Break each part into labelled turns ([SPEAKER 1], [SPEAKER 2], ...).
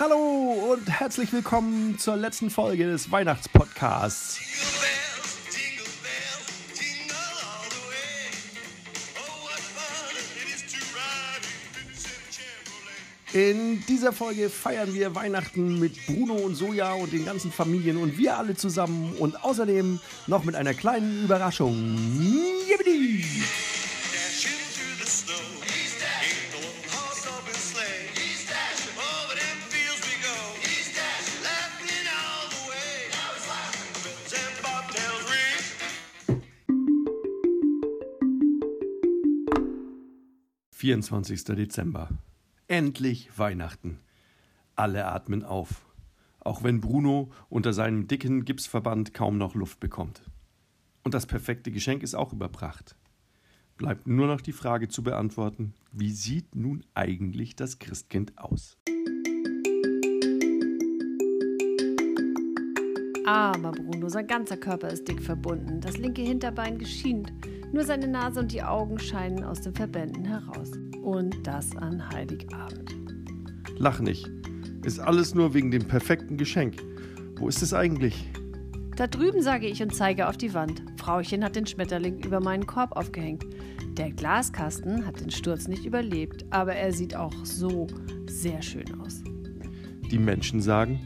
[SPEAKER 1] Hallo und herzlich willkommen zur letzten Folge des Weihnachtspodcasts. In dieser Folge feiern wir Weihnachten mit Bruno und Soja und den ganzen Familien und wir alle zusammen und außerdem noch mit einer kleinen Überraschung. 24. Dezember. Endlich Weihnachten. Alle atmen auf, auch wenn Bruno unter seinem dicken Gipsverband kaum noch Luft bekommt. Und das perfekte Geschenk ist auch überbracht. Bleibt nur noch die Frage zu beantworten, wie sieht nun eigentlich das Christkind aus?
[SPEAKER 2] Armer Bruno, sein ganzer Körper ist dick verbunden, das linke Hinterbein geschient nur seine Nase und die Augen scheinen aus den Verbänden heraus. Und das an Heiligabend.
[SPEAKER 1] Lach nicht. Ist alles nur wegen dem perfekten Geschenk. Wo ist es eigentlich?
[SPEAKER 2] Da drüben sage ich und zeige auf die Wand. Frauchen hat den Schmetterling über meinen Korb aufgehängt. Der Glaskasten hat den Sturz nicht überlebt, aber er sieht auch so sehr schön aus.
[SPEAKER 1] Die Menschen sagen,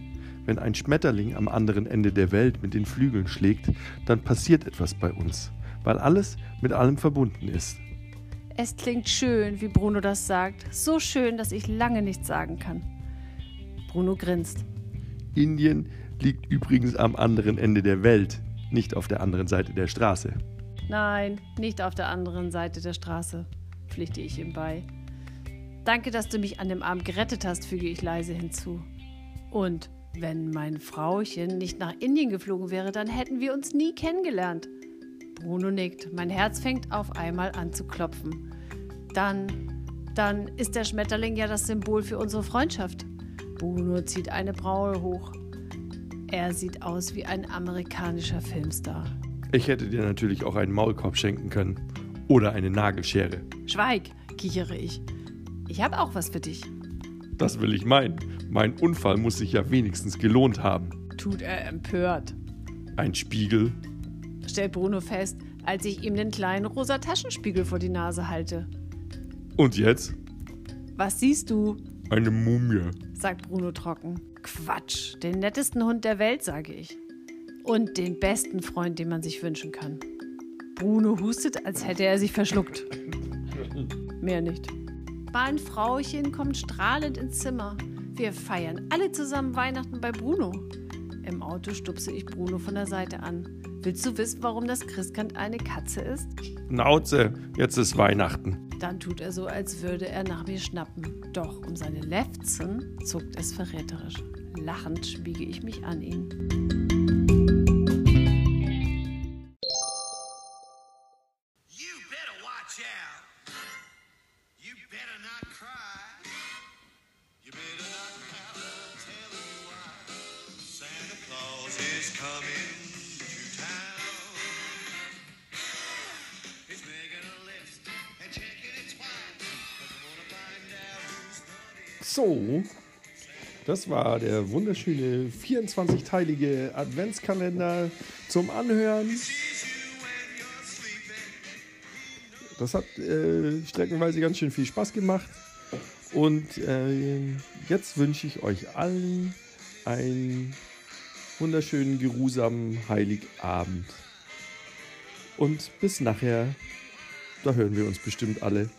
[SPEAKER 1] wenn ein Schmetterling am anderen Ende der Welt mit den Flügeln schlägt, dann passiert etwas bei uns, weil alles mit allem verbunden ist.
[SPEAKER 2] Es klingt schön, wie Bruno das sagt. So schön, dass ich lange nichts sagen kann. Bruno grinst.
[SPEAKER 1] Indien liegt übrigens am anderen Ende der Welt, nicht auf der anderen Seite der Straße.
[SPEAKER 2] Nein, nicht auf der anderen Seite der Straße, pflichte ich ihm bei. Danke, dass du mich an dem Abend gerettet hast, füge ich leise hinzu. Und wenn mein Frauchen nicht nach Indien geflogen wäre, dann hätten wir uns nie kennengelernt. Bruno nickt. Mein Herz fängt auf einmal an zu klopfen. Dann, dann ist der Schmetterling ja das Symbol für unsere Freundschaft. Bruno zieht eine Braue hoch. Er sieht aus wie ein amerikanischer Filmstar.
[SPEAKER 1] Ich hätte dir natürlich auch einen Maulkorb schenken können. Oder eine Nagelschere.
[SPEAKER 2] Schweig, kichere ich. Ich habe auch was für dich.
[SPEAKER 1] Das will ich meinen. Mein Unfall muss sich ja wenigstens gelohnt haben.
[SPEAKER 2] Tut er empört.
[SPEAKER 1] Ein Spiegel,
[SPEAKER 2] stellt Bruno fest, als ich ihm den kleinen rosa Taschenspiegel vor die Nase halte.
[SPEAKER 1] Und jetzt?
[SPEAKER 2] Was siehst du?
[SPEAKER 1] Eine Mumie,
[SPEAKER 2] sagt Bruno trocken. Quatsch, den nettesten Hund der Welt, sage ich. Und den besten Freund, den man sich wünschen kann. Bruno hustet, als hätte er sich verschluckt. Mehr nicht. Mein Frauchen kommt strahlend ins Zimmer. Wir feiern alle zusammen Weihnachten bei Bruno. Im Auto stupse ich Bruno von der Seite an. Willst du wissen, warum das Christkind eine Katze ist?
[SPEAKER 1] Nauze, jetzt ist Weihnachten.
[SPEAKER 2] Dann tut er so, als würde er nach mir schnappen. Doch um seine Lefzen zuckt es verräterisch. Lachend schmiege ich mich an ihn.
[SPEAKER 1] So, das war der wunderschöne 24-teilige Adventskalender zum Anhören. Das hat äh, streckenweise ganz schön viel Spaß gemacht. Und äh, jetzt wünsche ich euch allen einen wunderschönen, geruhsamen Heiligabend. Und bis nachher, da hören wir uns bestimmt alle.